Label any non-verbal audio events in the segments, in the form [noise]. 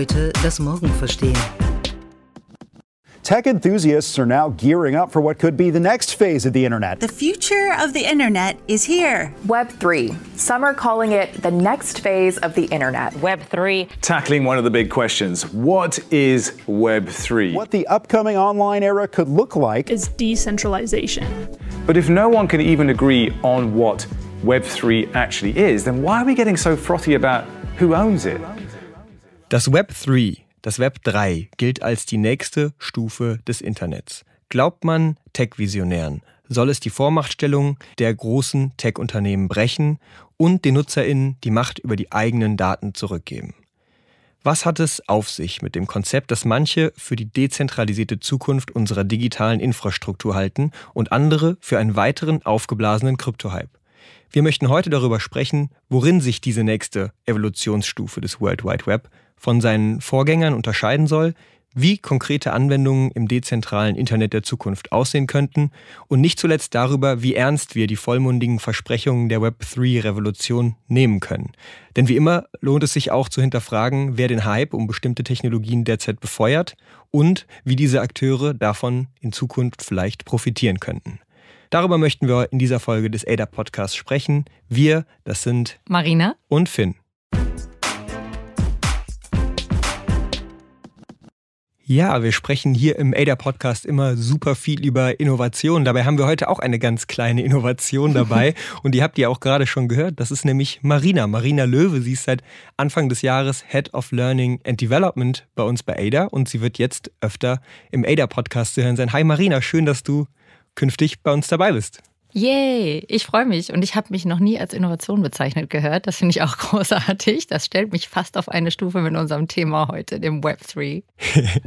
heute das Morgen verstehen. Tech enthusiasts are now gearing up for what could be the next phase of the internet. The future of the internet is here. Web3. Some are calling it the next phase of the internet. Web3. Tackling one of the big questions what is Web3? What the upcoming online era could look like is decentralization. But if no one can even agree on what Web3 actually is, then why are we getting so frothy about who owns it? Das Web3 Das Web 3 gilt als die nächste Stufe des Internets. Glaubt man Tech-Visionären, soll es die Vormachtstellung der großen Tech-Unternehmen brechen und den NutzerInnen die Macht über die eigenen Daten zurückgeben. Was hat es auf sich mit dem Konzept, das manche für die dezentralisierte Zukunft unserer digitalen Infrastruktur halten und andere für einen weiteren aufgeblasenen Kryptohype? Wir möchten heute darüber sprechen, worin sich diese nächste Evolutionsstufe des World Wide Web von seinen Vorgängern unterscheiden soll, wie konkrete Anwendungen im dezentralen Internet der Zukunft aussehen könnten und nicht zuletzt darüber, wie ernst wir die vollmundigen Versprechungen der Web3-Revolution nehmen können. Denn wie immer lohnt es sich auch zu hinterfragen, wer den Hype um bestimmte Technologien derzeit befeuert und wie diese Akteure davon in Zukunft vielleicht profitieren könnten. Darüber möchten wir in dieser Folge des ADA Podcasts sprechen. Wir, das sind Marina und Finn. Ja, wir sprechen hier im ADA Podcast immer super viel über Innovation. Dabei haben wir heute auch eine ganz kleine Innovation dabei. [laughs] und die habt ihr auch gerade schon gehört. Das ist nämlich Marina. Marina Löwe. Sie ist seit Anfang des Jahres Head of Learning and Development bei uns bei ADA und sie wird jetzt öfter im ADA Podcast zu hören sein. Hi Marina, schön, dass du künftig bei uns dabei bist. Yay, ich freue mich und ich habe mich noch nie als Innovation bezeichnet gehört. Das finde ich auch [laughs] großartig. Das stellt mich fast auf eine Stufe mit unserem Thema heute, dem Web3. [laughs]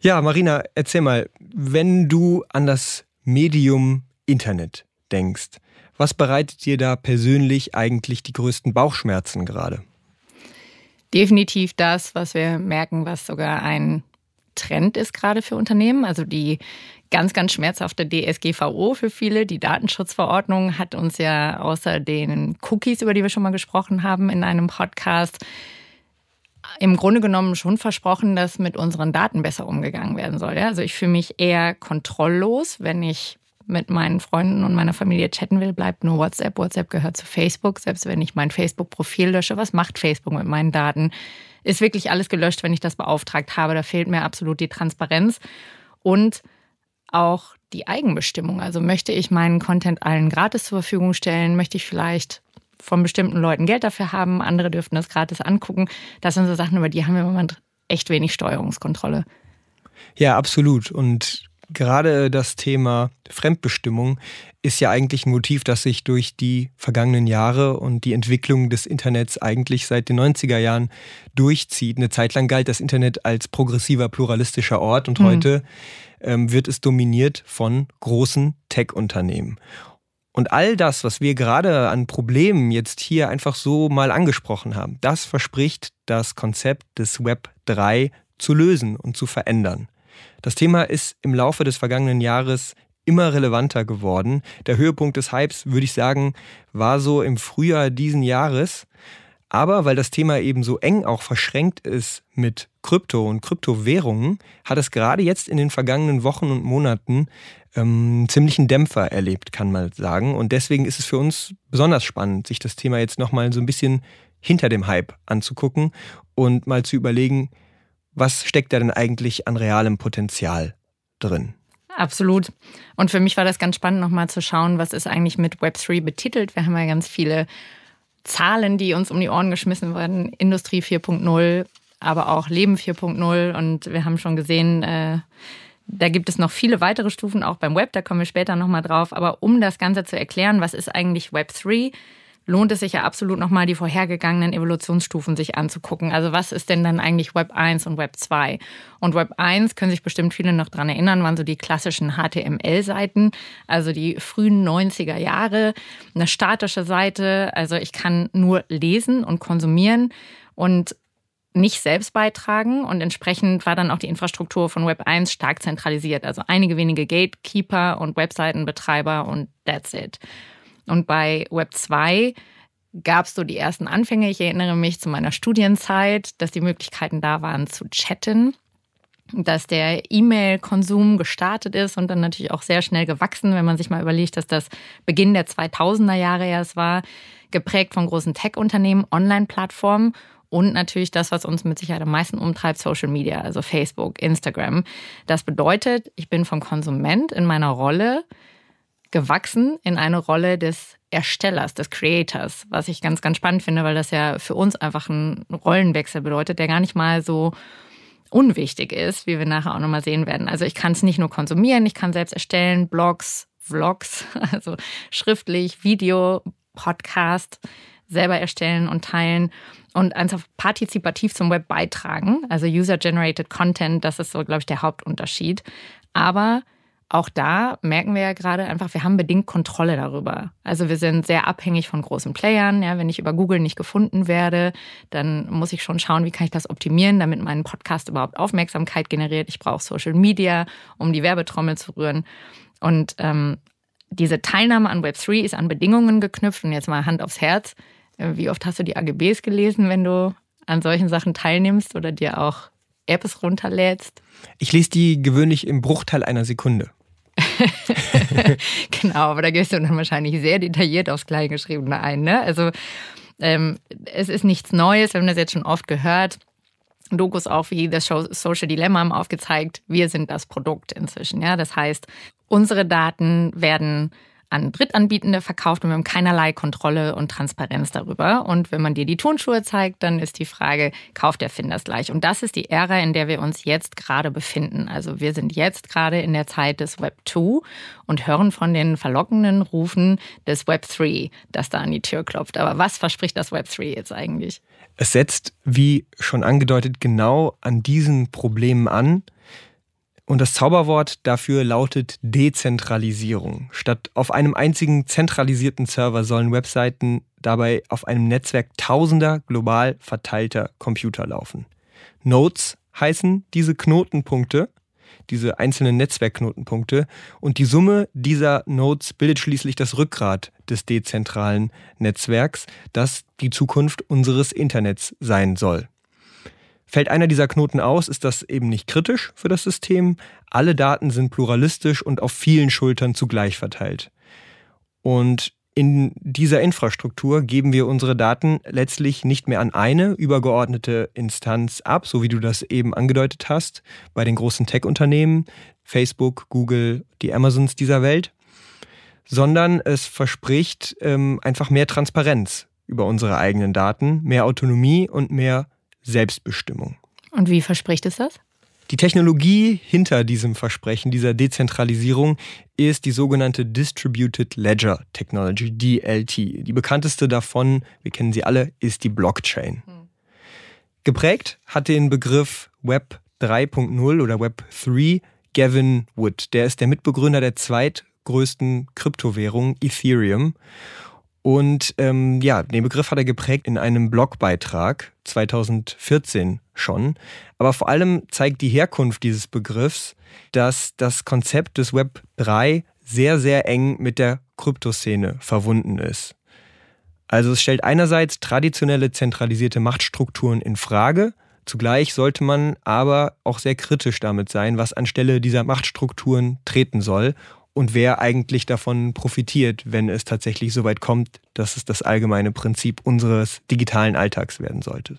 ja, Marina, erzähl mal, wenn du an das Medium Internet denkst, was bereitet dir da persönlich eigentlich die größten Bauchschmerzen gerade? Definitiv das, was wir merken, was sogar ein Trend ist gerade für Unternehmen. Also die ganz, ganz schmerzhafte DSGVO für viele. Die Datenschutzverordnung hat uns ja außer den Cookies, über die wir schon mal gesprochen haben in einem Podcast, im Grunde genommen schon versprochen, dass mit unseren Daten besser umgegangen werden soll. Also ich fühle mich eher kontrolllos, wenn ich mit meinen Freunden und meiner Familie chatten will, bleibt nur WhatsApp. WhatsApp gehört zu Facebook. Selbst wenn ich mein Facebook-Profil lösche, was macht Facebook mit meinen Daten? Ist wirklich alles gelöscht, wenn ich das beauftragt habe. Da fehlt mir absolut die Transparenz. Und auch die Eigenbestimmung. Also möchte ich meinen Content allen gratis zur Verfügung stellen? Möchte ich vielleicht von bestimmten Leuten Geld dafür haben? Andere dürften das gratis angucken. Das sind so Sachen, über die haben wir im Moment echt wenig Steuerungskontrolle. Ja, absolut. Und gerade das Thema Fremdbestimmung ist ja eigentlich ein Motiv, das sich durch die vergangenen Jahre und die Entwicklung des Internets eigentlich seit den 90er Jahren durchzieht. Eine Zeit lang galt das Internet als progressiver, pluralistischer Ort und mhm. heute ähm, wird es dominiert von großen Tech-Unternehmen. Und all das, was wir gerade an Problemen jetzt hier einfach so mal angesprochen haben, das verspricht das Konzept des Web 3 zu lösen und zu verändern. Das Thema ist im Laufe des vergangenen Jahres immer relevanter geworden. Der Höhepunkt des Hypes, würde ich sagen, war so im Frühjahr diesen Jahres. Aber weil das Thema eben so eng auch verschränkt ist mit Krypto und Kryptowährungen, hat es gerade jetzt in den vergangenen Wochen und Monaten ähm, ziemlichen Dämpfer erlebt, kann man sagen. Und deswegen ist es für uns besonders spannend, sich das Thema jetzt nochmal so ein bisschen hinter dem Hype anzugucken und mal zu überlegen, was steckt da denn eigentlich an realem Potenzial drin? Absolut. Und für mich war das ganz spannend, nochmal zu schauen, was ist eigentlich mit Web3 betitelt. Wir haben ja ganz viele Zahlen, die uns um die Ohren geschmissen werden. Industrie 4.0, aber auch Leben 4.0. Und wir haben schon gesehen, äh, da gibt es noch viele weitere Stufen, auch beim Web, da kommen wir später nochmal drauf. Aber um das Ganze zu erklären, was ist eigentlich Web 3? Lohnt es sich ja absolut nochmal die vorhergegangenen Evolutionsstufen sich anzugucken. Also was ist denn dann eigentlich Web 1 und Web 2? Und Web 1 können sich bestimmt viele noch dran erinnern, waren so die klassischen HTML-Seiten, also die frühen 90er Jahre, eine statische Seite, also ich kann nur lesen und konsumieren und nicht selbst beitragen und entsprechend war dann auch die Infrastruktur von Web 1 stark zentralisiert. Also einige wenige Gatekeeper und Webseitenbetreiber und that's it. Und bei Web 2 gab es so die ersten Anfänge. Ich erinnere mich zu meiner Studienzeit, dass die Möglichkeiten da waren zu chatten dass der E-Mail-Konsum gestartet ist und dann natürlich auch sehr schnell gewachsen, wenn man sich mal überlegt, dass das Beginn der 2000er Jahre erst war, geprägt von großen Tech-Unternehmen, Online-Plattformen und natürlich das, was uns mit Sicherheit am meisten umtreibt, Social Media, also Facebook, Instagram. Das bedeutet, ich bin vom Konsument in meiner Rolle gewachsen in eine Rolle des Erstellers, des Creators, was ich ganz, ganz spannend finde, weil das ja für uns einfach einen Rollenwechsel bedeutet, der gar nicht mal so unwichtig ist, wie wir nachher auch nochmal sehen werden. Also ich kann es nicht nur konsumieren, ich kann selbst erstellen, Blogs, Vlogs, [laughs] also schriftlich, Video, Podcast, selber erstellen und teilen und einfach partizipativ zum Web beitragen. Also User-Generated Content, das ist so, glaube ich, der Hauptunterschied. Aber auch da merken wir ja gerade einfach, wir haben bedingt Kontrolle darüber. Also wir sind sehr abhängig von großen Playern. Ja, wenn ich über Google nicht gefunden werde, dann muss ich schon schauen, wie kann ich das optimieren, damit mein Podcast überhaupt Aufmerksamkeit generiert. Ich brauche Social Media, um die Werbetrommel zu rühren. Und ähm, diese Teilnahme an Web3 ist an Bedingungen geknüpft. Und jetzt mal Hand aufs Herz. Wie oft hast du die AGBs gelesen, wenn du an solchen Sachen teilnimmst oder dir auch Apps runterlädst? Ich lese die gewöhnlich im Bruchteil einer Sekunde. [laughs] genau, aber da gehst du dann wahrscheinlich sehr detailliert aufs Kleingeschriebene ein. Ne? Also ähm, es ist nichts Neues, wir haben das jetzt schon oft gehört. Dokus auch wie das Social Dilemma haben aufgezeigt, wir sind das Produkt inzwischen. Ja? Das heißt, unsere Daten werden an Drittanbietende verkauft und wir haben keinerlei Kontrolle und Transparenz darüber. Und wenn man dir die Turnschuhe zeigt, dann ist die Frage, kauft der Finder es gleich? Und das ist die Ära, in der wir uns jetzt gerade befinden. Also wir sind jetzt gerade in der Zeit des Web 2 und hören von den verlockenden Rufen des Web 3, das da an die Tür klopft. Aber was verspricht das Web 3 jetzt eigentlich? Es setzt, wie schon angedeutet, genau an diesen Problemen an, und das Zauberwort dafür lautet Dezentralisierung. Statt auf einem einzigen zentralisierten Server sollen Webseiten dabei auf einem Netzwerk tausender global verteilter Computer laufen. Nodes heißen diese Knotenpunkte, diese einzelnen Netzwerkknotenpunkte, und die Summe dieser Nodes bildet schließlich das Rückgrat des dezentralen Netzwerks, das die Zukunft unseres Internets sein soll. Fällt einer dieser Knoten aus, ist das eben nicht kritisch für das System. Alle Daten sind pluralistisch und auf vielen Schultern zugleich verteilt. Und in dieser Infrastruktur geben wir unsere Daten letztlich nicht mehr an eine übergeordnete Instanz ab, so wie du das eben angedeutet hast, bei den großen Tech-Unternehmen, Facebook, Google, die Amazons dieser Welt, sondern es verspricht ähm, einfach mehr Transparenz über unsere eigenen Daten, mehr Autonomie und mehr Selbstbestimmung. Und wie verspricht es das? Die Technologie hinter diesem Versprechen, dieser Dezentralisierung, ist die sogenannte Distributed Ledger Technology, DLT. Die bekannteste davon, wir kennen sie alle, ist die Blockchain. Hm. Geprägt hat den Begriff Web 3.0 oder Web 3 Gavin Wood. Der ist der Mitbegründer der zweitgrößten Kryptowährung Ethereum. Und ähm, ja, den Begriff hat er geprägt in einem Blogbeitrag 2014 schon. Aber vor allem zeigt die Herkunft dieses Begriffs, dass das Konzept des Web 3 sehr, sehr eng mit der Kryptoszene verwunden ist. Also es stellt einerseits traditionelle zentralisierte Machtstrukturen in Frage, zugleich sollte man aber auch sehr kritisch damit sein, was anstelle dieser Machtstrukturen treten soll und wer eigentlich davon profitiert, wenn es tatsächlich so weit kommt, dass es das allgemeine Prinzip unseres digitalen Alltags werden sollte.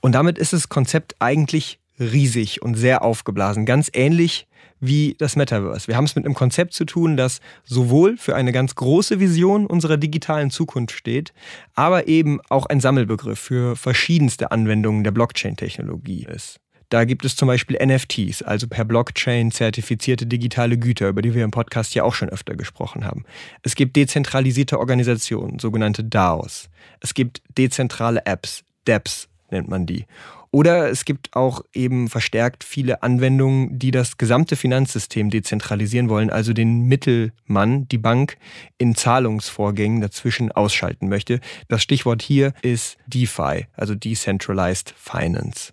Und damit ist das Konzept eigentlich riesig und sehr aufgeblasen, ganz ähnlich wie das Metaverse. Wir haben es mit einem Konzept zu tun, das sowohl für eine ganz große Vision unserer digitalen Zukunft steht, aber eben auch ein Sammelbegriff für verschiedenste Anwendungen der Blockchain-Technologie ist. Da gibt es zum Beispiel NFTs, also per Blockchain zertifizierte digitale Güter, über die wir im Podcast ja auch schon öfter gesprochen haben. Es gibt dezentralisierte Organisationen, sogenannte DAOs. Es gibt dezentrale Apps, DApps nennt man die. Oder es gibt auch eben verstärkt viele Anwendungen, die das gesamte Finanzsystem dezentralisieren wollen, also den Mittelmann, die Bank, in Zahlungsvorgängen dazwischen ausschalten möchte. Das Stichwort hier ist DeFi, also Decentralized Finance.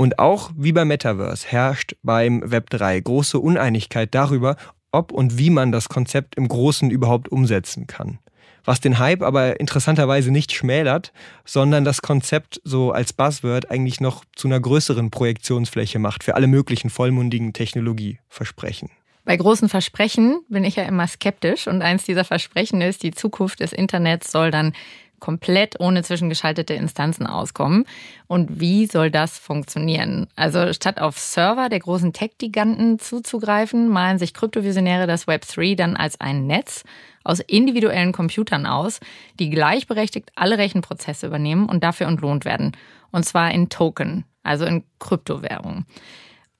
Und auch wie beim Metaverse herrscht beim Web 3 große Uneinigkeit darüber, ob und wie man das Konzept im Großen überhaupt umsetzen kann. was den Hype aber interessanterweise nicht schmälert, sondern das Konzept so als Buzzword eigentlich noch zu einer größeren Projektionsfläche macht für alle möglichen vollmundigen Technologieversprechen. Bei großen Versprechen bin ich ja immer skeptisch und eins dieser Versprechen ist, die Zukunft des Internets soll dann komplett ohne zwischengeschaltete Instanzen auskommen. Und wie soll das funktionieren? Also statt auf Server der großen Tech-Giganten zuzugreifen, malen sich Kryptovisionäre das Web3 dann als ein Netz aus individuellen Computern aus, die gleichberechtigt alle Rechenprozesse übernehmen und dafür entlohnt werden. Und zwar in Token, also in Kryptowährungen.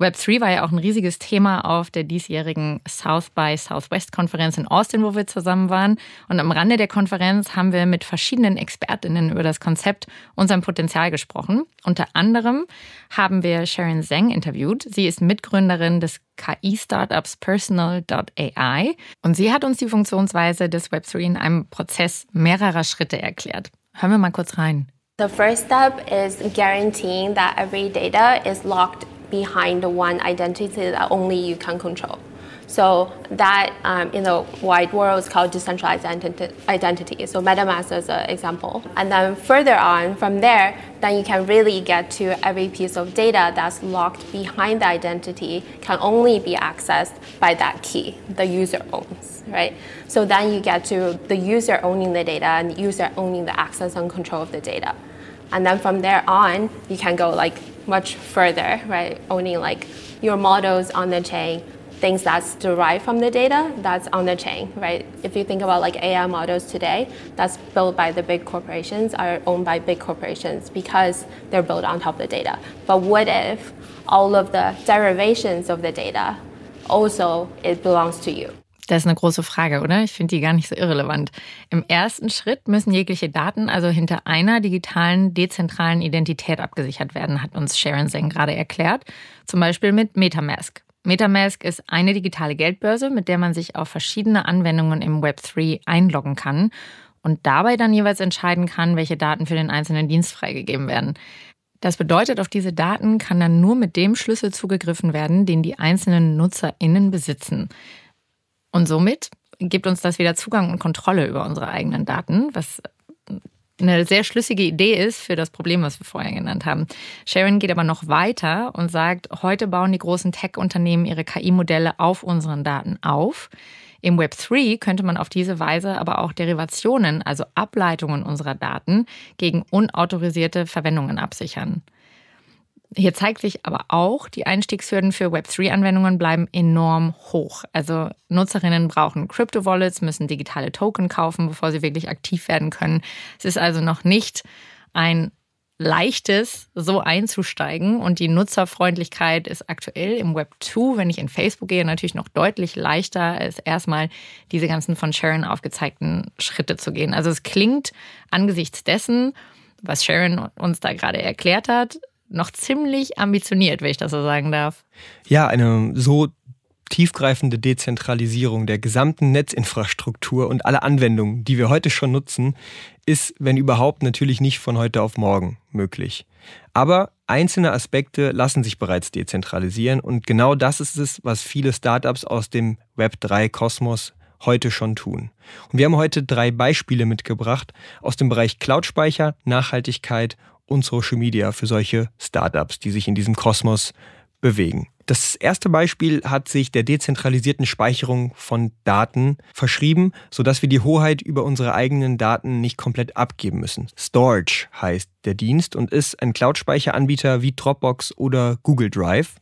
Web3 war ja auch ein riesiges Thema auf der diesjährigen South by Southwest Konferenz in Austin, wo wir zusammen waren. Und am Rande der Konferenz haben wir mit verschiedenen Expertinnen über das Konzept und sein Potenzial gesprochen. Unter anderem haben wir Sharon Zhang interviewt. Sie ist Mitgründerin des KI-Startups Personal.ai und sie hat uns die Funktionsweise des Web3 in einem Prozess mehrerer Schritte erklärt. Hören wir mal kurz rein. The first step is guaranteeing that every data is locked behind the one identity that only you can control. So that um, in the wide world is called decentralized identity. So MetaMask is an example. And then further on from there, then you can really get to every piece of data that's locked behind the identity can only be accessed by that key the user owns, right? So then you get to the user owning the data and the user owning the access and control of the data. And then from there on, you can go like much further, right? Owning like your models on the chain, things that's derived from the data that's on the chain, right? If you think about like AI models today, that's built by the big corporations, are owned by big corporations because they're built on top of the data. But what if all of the derivations of the data also it belongs to you? Das ist eine große Frage, oder? Ich finde die gar nicht so irrelevant. Im ersten Schritt müssen jegliche Daten also hinter einer digitalen, dezentralen Identität abgesichert werden, hat uns Sharon Zeng gerade erklärt. Zum Beispiel mit Metamask. Metamask ist eine digitale Geldbörse, mit der man sich auf verschiedene Anwendungen im Web3 einloggen kann und dabei dann jeweils entscheiden kann, welche Daten für den einzelnen Dienst freigegeben werden. Das bedeutet, auf diese Daten kann dann nur mit dem Schlüssel zugegriffen werden, den die einzelnen NutzerInnen besitzen. Und somit gibt uns das wieder Zugang und Kontrolle über unsere eigenen Daten, was eine sehr schlüssige Idee ist für das Problem, was wir vorher genannt haben. Sharon geht aber noch weiter und sagt, heute bauen die großen Tech-Unternehmen ihre KI-Modelle auf unseren Daten auf. Im Web 3 könnte man auf diese Weise aber auch Derivationen, also Ableitungen unserer Daten, gegen unautorisierte Verwendungen absichern. Hier zeigt sich aber auch, die Einstiegshürden für Web3-Anwendungen bleiben enorm hoch. Also Nutzerinnen brauchen Crypto-Wallets, müssen digitale Token kaufen, bevor sie wirklich aktiv werden können. Es ist also noch nicht ein leichtes, so einzusteigen. Und die Nutzerfreundlichkeit ist aktuell im Web 2, wenn ich in Facebook gehe, natürlich noch deutlich leichter, als erstmal diese ganzen von Sharon aufgezeigten Schritte zu gehen. Also es klingt angesichts dessen, was Sharon uns da gerade erklärt hat, noch ziemlich ambitioniert, wenn ich das so sagen darf. Ja, eine so tiefgreifende Dezentralisierung der gesamten Netzinfrastruktur und aller Anwendungen, die wir heute schon nutzen, ist, wenn überhaupt, natürlich nicht von heute auf morgen möglich. Aber einzelne Aspekte lassen sich bereits dezentralisieren und genau das ist es, was viele Startups aus dem Web3-Kosmos heute schon tun. Und wir haben heute drei Beispiele mitgebracht aus dem Bereich Cloud-Speicher, Nachhaltigkeit und Social Media für solche Startups, die sich in diesem Kosmos bewegen. Das erste Beispiel hat sich der dezentralisierten Speicherung von Daten verschrieben, sodass wir die Hoheit über unsere eigenen Daten nicht komplett abgeben müssen. Storage heißt der Dienst und ist ein Cloud-Speicheranbieter wie Dropbox oder Google Drive.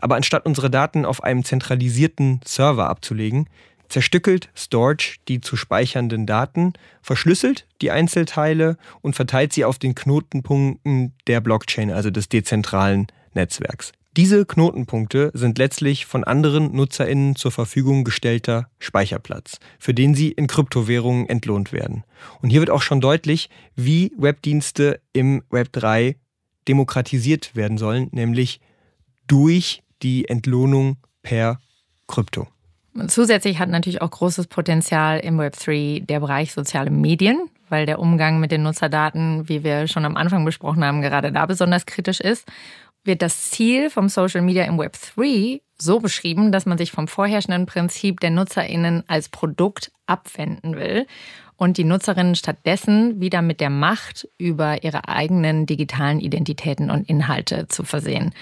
Aber anstatt unsere Daten auf einem zentralisierten Server abzulegen, zerstückelt Storage die zu speichernden Daten, verschlüsselt die Einzelteile und verteilt sie auf den Knotenpunkten der Blockchain, also des dezentralen Netzwerks. Diese Knotenpunkte sind letztlich von anderen Nutzerinnen zur Verfügung gestellter Speicherplatz, für den sie in Kryptowährungen entlohnt werden. Und hier wird auch schon deutlich, wie Webdienste im Web 3 demokratisiert werden sollen, nämlich durch die Entlohnung per Krypto. Zusätzlich hat natürlich auch großes Potenzial im Web3 der Bereich soziale Medien, weil der Umgang mit den Nutzerdaten, wie wir schon am Anfang besprochen haben, gerade da besonders kritisch ist. Wird das Ziel vom Social Media im Web3 so beschrieben, dass man sich vom vorherrschenden Prinzip der NutzerInnen als Produkt abwenden will und die Nutzerinnen stattdessen wieder mit der Macht über ihre eigenen digitalen Identitäten und Inhalte zu versehen.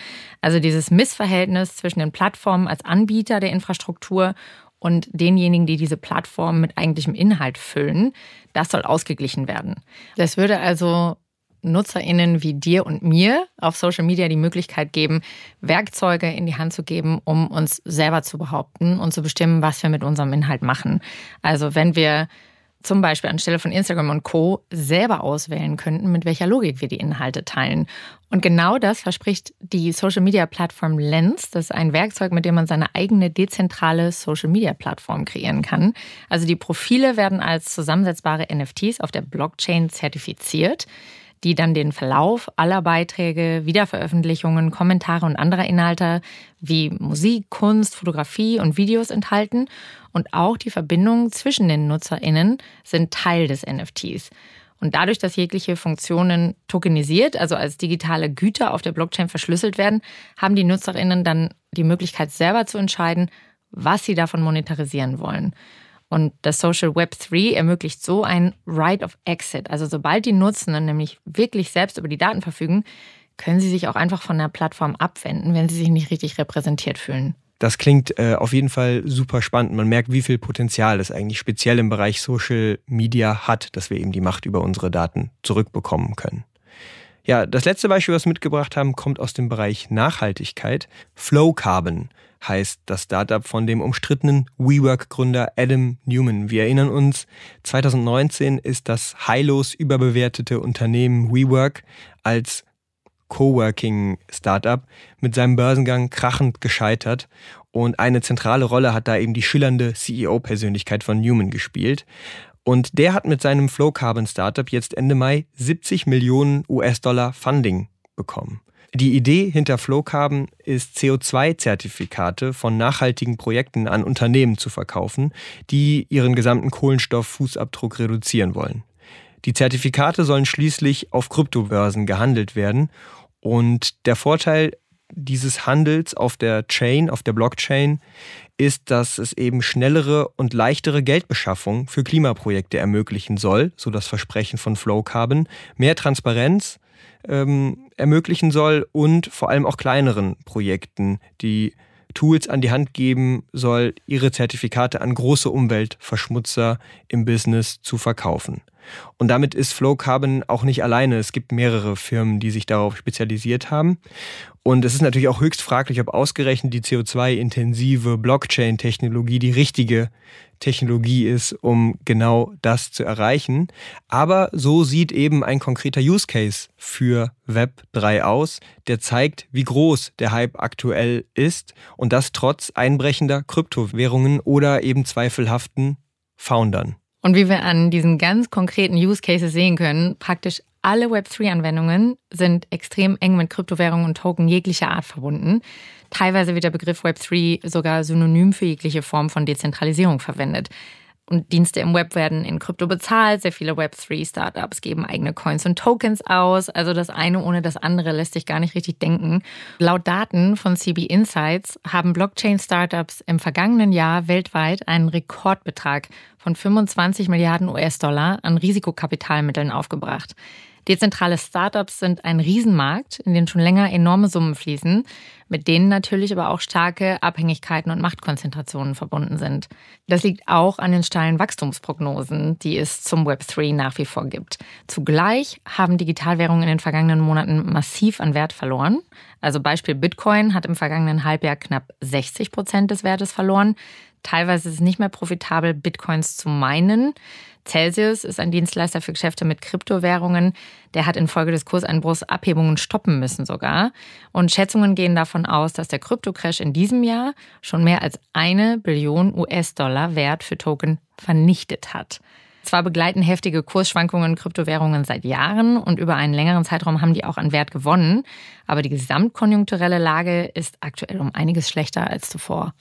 Also dieses Missverhältnis zwischen den Plattformen als Anbieter der Infrastruktur und denjenigen, die diese Plattform mit eigentlichem Inhalt füllen, das soll ausgeglichen werden. Das würde also NutzerInnen wie dir und mir auf Social Media die Möglichkeit geben, Werkzeuge in die Hand zu geben, um uns selber zu behaupten und zu bestimmen, was wir mit unserem Inhalt machen. Also wenn wir zum Beispiel anstelle von Instagram und Co. selber auswählen könnten, mit welcher Logik wir die Inhalte teilen. Und genau das verspricht die Social Media Plattform Lens. Das ist ein Werkzeug, mit dem man seine eigene dezentrale Social Media Plattform kreieren kann. Also die Profile werden als zusammensetzbare NFTs auf der Blockchain zertifiziert die dann den Verlauf aller Beiträge, Wiederveröffentlichungen, Kommentare und anderer Inhalte wie Musik, Kunst, Fotografie und Videos enthalten. Und auch die Verbindungen zwischen den NutzerInnen sind Teil des NFTs. Und dadurch, dass jegliche Funktionen tokenisiert, also als digitale Güter auf der Blockchain verschlüsselt werden, haben die NutzerInnen dann die Möglichkeit, selber zu entscheiden, was sie davon monetarisieren wollen. Und das Social Web 3 ermöglicht so ein Right of Exit. Also sobald die Nutzenden nämlich wirklich selbst über die Daten verfügen, können sie sich auch einfach von der Plattform abwenden, wenn sie sich nicht richtig repräsentiert fühlen. Das klingt äh, auf jeden Fall super spannend. Man merkt, wie viel Potenzial es eigentlich speziell im Bereich Social Media hat, dass wir eben die Macht über unsere Daten zurückbekommen können. Ja, das letzte Beispiel, was wir mitgebracht haben, kommt aus dem Bereich Nachhaltigkeit. Flow Carbon heißt das Startup von dem umstrittenen WeWork-Gründer Adam Newman. Wir erinnern uns, 2019 ist das heillos überbewertete Unternehmen WeWork als Coworking-Startup mit seinem Börsengang krachend gescheitert. Und eine zentrale Rolle hat da eben die schillernde CEO-Persönlichkeit von Newman gespielt. Und der hat mit seinem Flow Carbon Startup jetzt Ende Mai 70 Millionen US-Dollar Funding bekommen. Die Idee hinter Flowcarbon ist, CO2-Zertifikate von nachhaltigen Projekten an Unternehmen zu verkaufen, die ihren gesamten Kohlenstofffußabdruck reduzieren wollen. Die Zertifikate sollen schließlich auf Kryptobörsen gehandelt werden und der Vorteil dieses Handels auf der Chain, auf der Blockchain, ist, dass es eben schnellere und leichtere Geldbeschaffung für Klimaprojekte ermöglichen soll, so das Versprechen von Flowcarbon, mehr Transparenz ähm, ermöglichen soll und vor allem auch kleineren Projekten, die Tools an die Hand geben soll, ihre Zertifikate an große Umweltverschmutzer im Business zu verkaufen. Und damit ist Flow Carbon auch nicht alleine. Es gibt mehrere Firmen, die sich darauf spezialisiert haben. Und es ist natürlich auch höchst fraglich, ob ausgerechnet die CO2-intensive Blockchain-Technologie die richtige Technologie ist, um genau das zu erreichen. Aber so sieht eben ein konkreter Use Case für Web 3 aus, der zeigt, wie groß der Hype aktuell ist und das trotz einbrechender Kryptowährungen oder eben zweifelhaften Foundern. Und wie wir an diesen ganz konkreten Use Cases sehen können, praktisch alle Web3-Anwendungen sind extrem eng mit Kryptowährungen und Token jeglicher Art verbunden. Teilweise wird der Begriff Web3 sogar synonym für jegliche Form von Dezentralisierung verwendet. Und Dienste im Web werden in Krypto bezahlt. Sehr viele Web3-Startups geben eigene Coins und Tokens aus. Also das eine ohne das andere lässt sich gar nicht richtig denken. Laut Daten von CB Insights haben Blockchain-Startups im vergangenen Jahr weltweit einen Rekordbetrag von 25 Milliarden US-Dollar an Risikokapitalmitteln aufgebracht. Dezentrale Startups sind ein Riesenmarkt, in den schon länger enorme Summen fließen, mit denen natürlich aber auch starke Abhängigkeiten und Machtkonzentrationen verbunden sind. Das liegt auch an den steilen Wachstumsprognosen, die es zum Web3 nach wie vor gibt. Zugleich haben Digitalwährungen in den vergangenen Monaten massiv an Wert verloren. Also Beispiel Bitcoin hat im vergangenen Halbjahr knapp 60 Prozent des Wertes verloren. Teilweise ist es nicht mehr profitabel, Bitcoins zu meinen. Celsius ist ein Dienstleister für Geschäfte mit Kryptowährungen. Der hat infolge des Kurseinbruchs Abhebungen stoppen müssen sogar. Und Schätzungen gehen davon aus, dass der Kryptocrash in diesem Jahr schon mehr als eine Billion US-Dollar Wert für Token vernichtet hat. Zwar begleiten heftige Kursschwankungen Kryptowährungen seit Jahren und über einen längeren Zeitraum haben die auch an Wert gewonnen, aber die gesamtkonjunkturelle Lage ist aktuell um einiges schlechter als zuvor.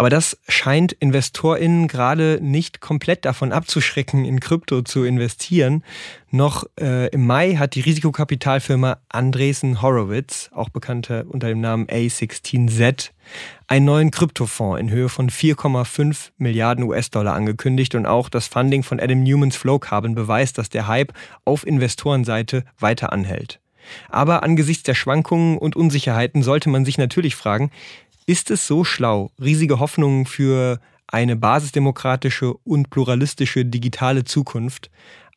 Aber das scheint InvestorInnen gerade nicht komplett davon abzuschrecken, in Krypto zu investieren. Noch äh, im Mai hat die Risikokapitalfirma Andresen Horowitz, auch bekannter unter dem Namen A16Z, einen neuen Kryptofonds in Höhe von 4,5 Milliarden US-Dollar angekündigt und auch das Funding von Adam Newmans Flow Carbon beweist, dass der Hype auf Investorenseite weiter anhält. Aber angesichts der Schwankungen und Unsicherheiten sollte man sich natürlich fragen, ist es so schlau, riesige Hoffnungen für eine basisdemokratische und pluralistische digitale Zukunft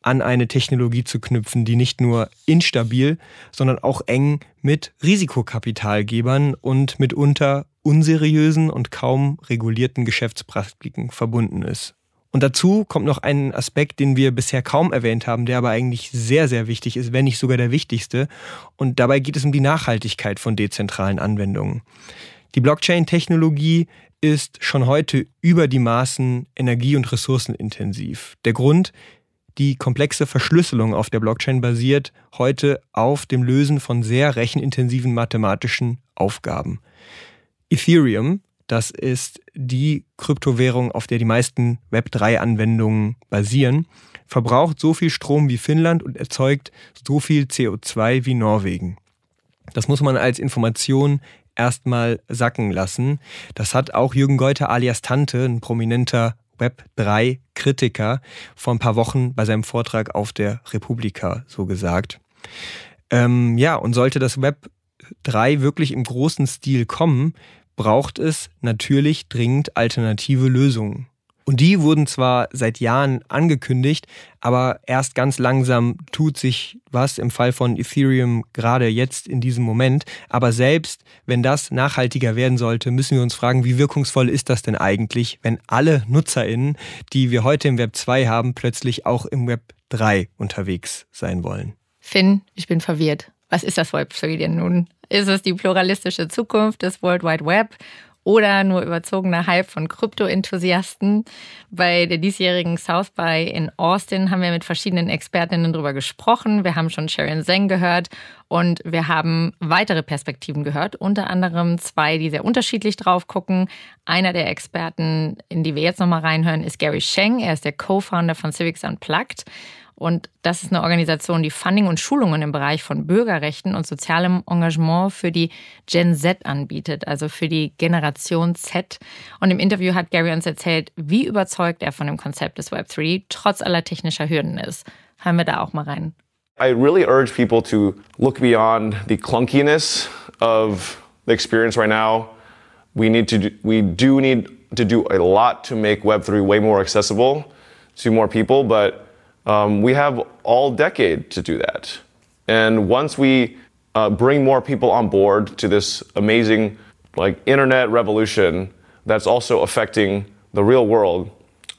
an eine Technologie zu knüpfen, die nicht nur instabil, sondern auch eng mit Risikokapitalgebern und mitunter unseriösen und kaum regulierten Geschäftspraktiken verbunden ist. Und dazu kommt noch ein Aspekt, den wir bisher kaum erwähnt haben, der aber eigentlich sehr, sehr wichtig ist, wenn nicht sogar der wichtigste. Und dabei geht es um die Nachhaltigkeit von dezentralen Anwendungen. Die Blockchain-Technologie ist schon heute über die Maßen energie- und ressourcenintensiv. Der Grund, die komplexe Verschlüsselung auf der Blockchain basiert heute auf dem Lösen von sehr rechenintensiven mathematischen Aufgaben. Ethereum das ist die Kryptowährung, auf der die meisten Web3-Anwendungen basieren, verbraucht so viel Strom wie Finnland und erzeugt so viel CO2 wie Norwegen. Das muss man als Information erstmal sacken lassen. Das hat auch Jürgen Geuter alias Tante, ein prominenter Web3-Kritiker, vor ein paar Wochen bei seinem Vortrag auf der Republika so gesagt. Ähm, ja, und sollte das Web 3 wirklich im großen Stil kommen, braucht es natürlich dringend alternative Lösungen. Und die wurden zwar seit Jahren angekündigt, aber erst ganz langsam tut sich was im Fall von Ethereum gerade jetzt in diesem Moment. Aber selbst wenn das nachhaltiger werden sollte, müssen wir uns fragen, wie wirkungsvoll ist das denn eigentlich, wenn alle Nutzerinnen, die wir heute im Web 2 haben, plötzlich auch im Web 3 unterwegs sein wollen. Finn, ich bin verwirrt. Was ist das Web 3 denn nun? Ist es die pluralistische Zukunft des World Wide Web oder nur überzogener Hype von Krypto-Enthusiasten? Bei der diesjährigen South by in Austin haben wir mit verschiedenen Expertinnen darüber gesprochen. Wir haben schon Sharon Zeng gehört und wir haben weitere Perspektiven gehört, unter anderem zwei, die sehr unterschiedlich drauf gucken. Einer der Experten, in die wir jetzt nochmal reinhören, ist Gary Sheng. Er ist der Co-Founder von Civics Unplugged. Und das ist eine Organisation, die Funding und Schulungen im Bereich von Bürgerrechten und sozialem Engagement für die Gen Z anbietet, also für die Generation Z. Und im Interview hat Gary uns erzählt, wie überzeugt er von dem Konzept des Web3 trotz aller technischer Hürden ist. Hören wir da auch mal rein. I really urge people to look beyond the clunkiness of the experience right now. We need to do, we do need to do a lot to make Web3 way more accessible to more people, but Um, we have all decade to do that. And once we uh, bring more people on board to this amazing like internet revolution that's also affecting the real world,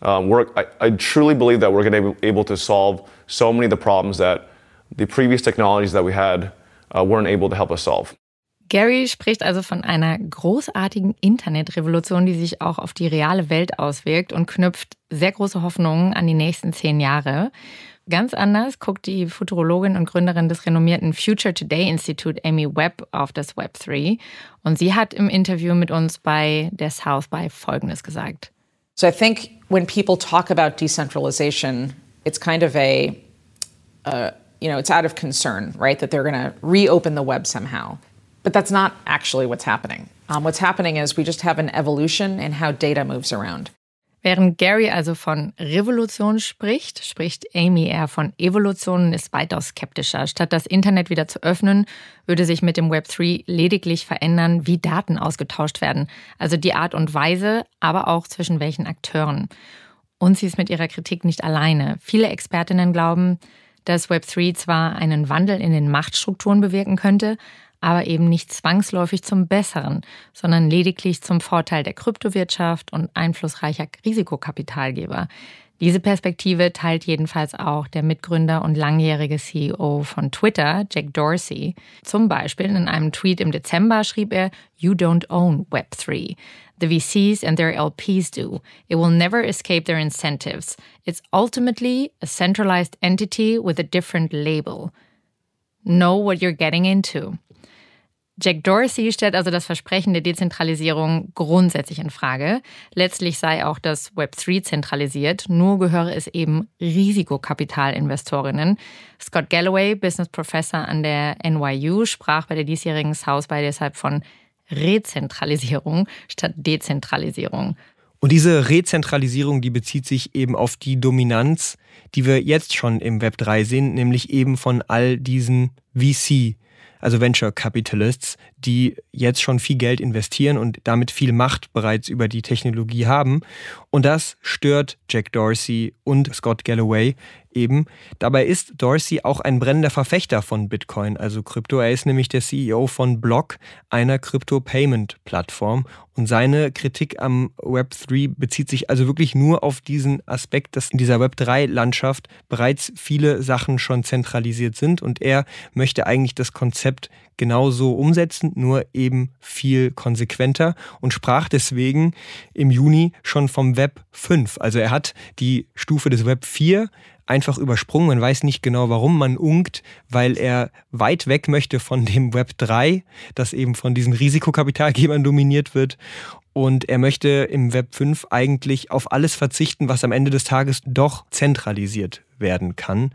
um, I, I, truly believe that we're going to be able to solve so many of the problems that the previous technologies that we had uh, weren't able to help us solve. Gary spricht also von einer großartigen Internetrevolution, die sich auch auf die reale Welt auswirkt und knüpft sehr große Hoffnungen an die nächsten zehn Jahre. Ganz anders guckt die Futurologin und Gründerin des renommierten Future Today Institute, Amy Webb, auf das Web 3. Und sie hat im Interview mit uns bei der South by Folgendes gesagt. So I think when people talk about decentralization, it's kind of a, uh, you know, it's out of concern, right? That they're going to reopen the web somehow. But that's not actually what's happening. Um, what's happening is we just have an evolution in how data moves around. Während Gary also von Revolution spricht, spricht Amy eher von Evolution und ist weitaus skeptischer. Statt das Internet wieder zu öffnen, würde sich mit dem Web 3 lediglich verändern, wie Daten ausgetauscht werden. Also die Art und Weise, aber auch zwischen welchen Akteuren. Und sie ist mit ihrer Kritik nicht alleine. Viele Expertinnen glauben, dass Web 3 zwar einen Wandel in den Machtstrukturen bewirken könnte, aber eben nicht zwangsläufig zum Besseren, sondern lediglich zum Vorteil der Kryptowirtschaft und einflussreicher Risikokapitalgeber. Diese Perspektive teilt jedenfalls auch der Mitgründer und langjährige CEO von Twitter, Jack Dorsey. Zum Beispiel in einem Tweet im Dezember schrieb er, You don't own Web3. The VCs and their LPs do. It will never escape their incentives. It's ultimately a centralized entity with a different label. Know what you're getting into. Jack Dorsey stellt also das Versprechen der Dezentralisierung grundsätzlich in Frage. Letztlich sei auch das Web3 zentralisiert, nur gehöre es eben Risikokapitalinvestorinnen. Scott Galloway, Business Professor an der NYU, sprach bei der diesjährigen South by deshalb von Rezentralisierung statt Dezentralisierung. Und diese Rezentralisierung, die bezieht sich eben auf die Dominanz, die wir jetzt schon im Web 3 sehen, nämlich eben von all diesen VC also Venture Capitalists, die jetzt schon viel Geld investieren und damit viel Macht bereits über die Technologie haben. Und das stört Jack Dorsey und Scott Galloway eben. Dabei ist Dorsey auch ein brennender Verfechter von Bitcoin, also Krypto. Er ist nämlich der CEO von Block, einer Crypto-Payment-Plattform. Und seine Kritik am Web3 bezieht sich also wirklich nur auf diesen Aspekt, dass in dieser Web3-Landschaft bereits viele Sachen schon zentralisiert sind. Und er möchte eigentlich das Konzept genauso umsetzen, nur eben viel konsequenter und sprach deswegen im Juni schon vom Web 5. Also er hat die Stufe des Web 4 einfach übersprungen. Man weiß nicht genau, warum man unkt, weil er weit weg möchte von dem Web 3, das eben von diesen Risikokapitalgebern dominiert wird. Und er möchte im Web 5 eigentlich auf alles verzichten, was am Ende des Tages doch zentralisiert werden kann.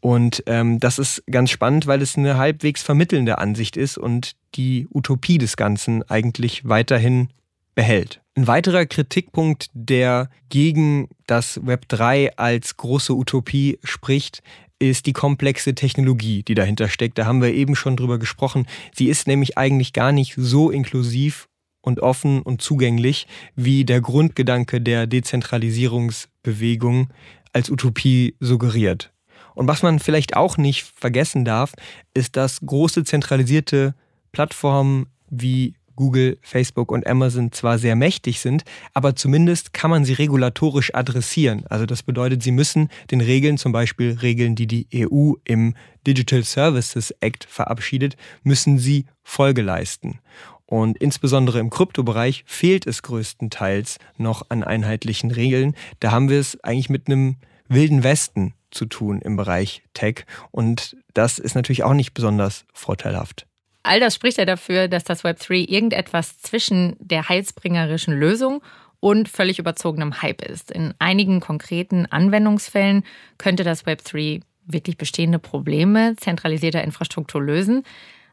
Und ähm, das ist ganz spannend, weil es eine halbwegs vermittelnde Ansicht ist und die Utopie des Ganzen eigentlich weiterhin behält. Ein weiterer Kritikpunkt, der gegen das Web 3 als große Utopie spricht, ist die komplexe Technologie, die dahinter steckt. Da haben wir eben schon drüber gesprochen. Sie ist nämlich eigentlich gar nicht so inklusiv und offen und zugänglich, wie der Grundgedanke der Dezentralisierungsbewegung als Utopie suggeriert. Und was man vielleicht auch nicht vergessen darf, ist, dass große zentralisierte Plattformen wie Google, Facebook und Amazon zwar sehr mächtig sind, aber zumindest kann man sie regulatorisch adressieren. Also das bedeutet, sie müssen den Regeln, zum Beispiel Regeln, die die EU im Digital Services Act verabschiedet, müssen sie Folge leisten. Und insbesondere im Kryptobereich fehlt es größtenteils noch an einheitlichen Regeln. Da haben wir es eigentlich mit einem wilden Westen zu tun im Bereich Tech. Und das ist natürlich auch nicht besonders vorteilhaft. All das spricht ja dafür, dass das Web3 irgendetwas zwischen der heilsbringerischen Lösung und völlig überzogenem Hype ist. In einigen konkreten Anwendungsfällen könnte das Web3 wirklich bestehende Probleme zentralisierter Infrastruktur lösen.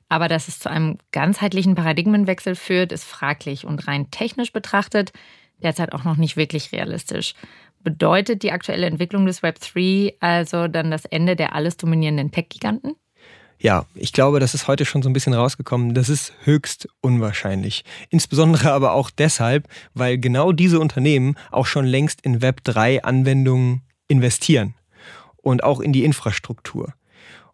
Aber dass es zu einem ganzheitlichen Paradigmenwechsel führt, ist fraglich und rein technisch betrachtet derzeit auch noch nicht wirklich realistisch. Bedeutet die aktuelle Entwicklung des Web 3 also dann das Ende der alles dominierenden Tech-Giganten? Ja, ich glaube, das ist heute schon so ein bisschen rausgekommen. Das ist höchst unwahrscheinlich. Insbesondere aber auch deshalb, weil genau diese Unternehmen auch schon längst in Web 3 Anwendungen investieren und auch in die Infrastruktur.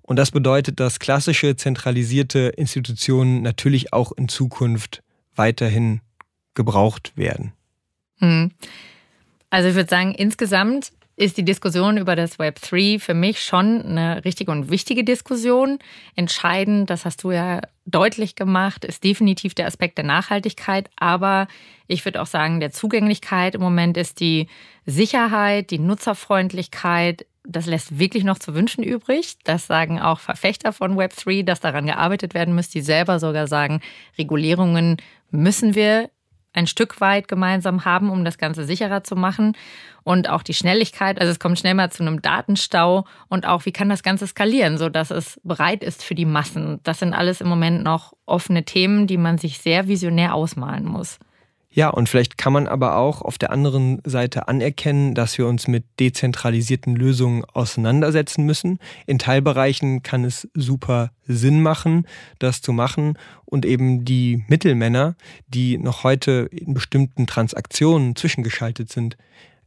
Und das bedeutet, dass klassische zentralisierte Institutionen natürlich auch in Zukunft weiterhin gebraucht werden. Hm. Also ich würde sagen, insgesamt ist die Diskussion über das Web 3 für mich schon eine richtige und wichtige Diskussion. Entscheidend, das hast du ja deutlich gemacht, ist definitiv der Aspekt der Nachhaltigkeit. Aber ich würde auch sagen, der Zugänglichkeit im Moment ist die Sicherheit, die Nutzerfreundlichkeit. Das lässt wirklich noch zu wünschen übrig. Das sagen auch Verfechter von Web 3, dass daran gearbeitet werden müsste, die selber sogar sagen, Regulierungen müssen wir ein Stück weit gemeinsam haben, um das Ganze sicherer zu machen. Und auch die Schnelligkeit, also es kommt schnell mal zu einem Datenstau und auch, wie kann das Ganze skalieren, sodass es bereit ist für die Massen. Das sind alles im Moment noch offene Themen, die man sich sehr visionär ausmalen muss. Ja, und vielleicht kann man aber auch auf der anderen Seite anerkennen, dass wir uns mit dezentralisierten Lösungen auseinandersetzen müssen. In Teilbereichen kann es super Sinn machen, das zu machen und eben die Mittelmänner, die noch heute in bestimmten Transaktionen zwischengeschaltet sind,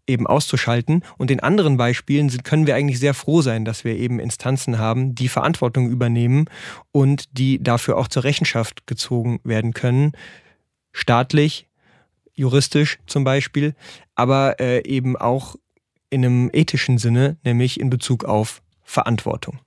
eben auszuschalten. Und in anderen Beispielen können wir eigentlich sehr froh sein, dass wir eben Instanzen haben, die Verantwortung übernehmen und die dafür auch zur Rechenschaft gezogen werden können. Staatlich, juristisch zum Beispiel, aber äh, eben auch in einem ethischen Sinne, nämlich in Bezug auf Verantwortung.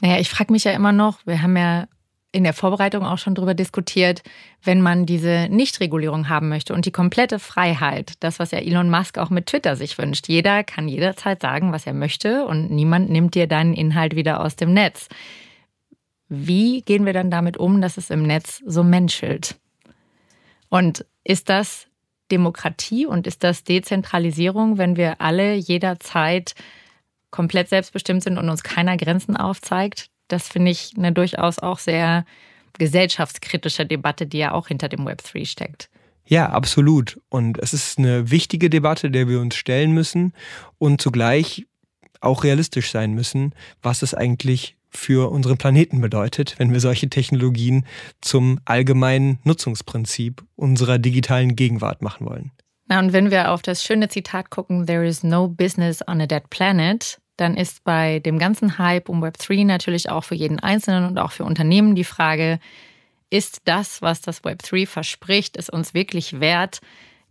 Naja, ich frage mich ja immer noch, wir haben ja in der Vorbereitung auch schon darüber diskutiert, wenn man diese Nichtregulierung haben möchte und die komplette Freiheit, das, was ja Elon Musk auch mit Twitter sich wünscht. Jeder kann jederzeit sagen, was er möchte und niemand nimmt dir deinen Inhalt wieder aus dem Netz. wie gehen wir dann damit um, dass es im Netz so menschelt? Und ist das Demokratie und ist das Dezentralisierung, wenn wir alle jederzeit komplett selbstbestimmt sind und uns keiner Grenzen aufzeigt? Das finde ich eine durchaus auch sehr gesellschaftskritische Debatte, die ja auch hinter dem Web 3 steckt. Ja, absolut. Und es ist eine wichtige Debatte, der wir uns stellen müssen und zugleich auch realistisch sein müssen, was es eigentlich für unseren Planeten bedeutet, wenn wir solche Technologien zum allgemeinen Nutzungsprinzip unserer digitalen Gegenwart machen wollen. Na, und wenn wir auf das schöne Zitat gucken, There is no business on a dead planet, dann ist bei dem ganzen Hype um Web3 natürlich auch für jeden Einzelnen und auch für Unternehmen die Frage, ist das, was das Web3 verspricht, es uns wirklich wert,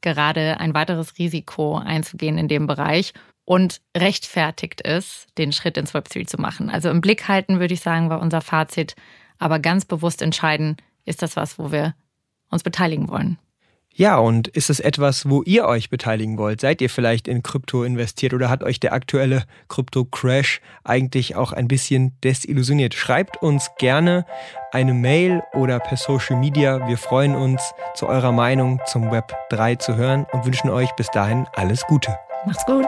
gerade ein weiteres Risiko einzugehen in dem Bereich und rechtfertigt es, den Schritt ins Web3 zu machen. Also im Blick halten, würde ich sagen, war unser Fazit, aber ganz bewusst entscheiden, ist das was, wo wir uns beteiligen wollen. Ja, und ist es etwas, wo ihr euch beteiligen wollt? Seid ihr vielleicht in Krypto investiert oder hat euch der aktuelle Krypto-Crash eigentlich auch ein bisschen desillusioniert? Schreibt uns gerne eine Mail oder per Social Media. Wir freuen uns, zu eurer Meinung zum Web 3 zu hören und wünschen euch bis dahin alles Gute. Macht's gut.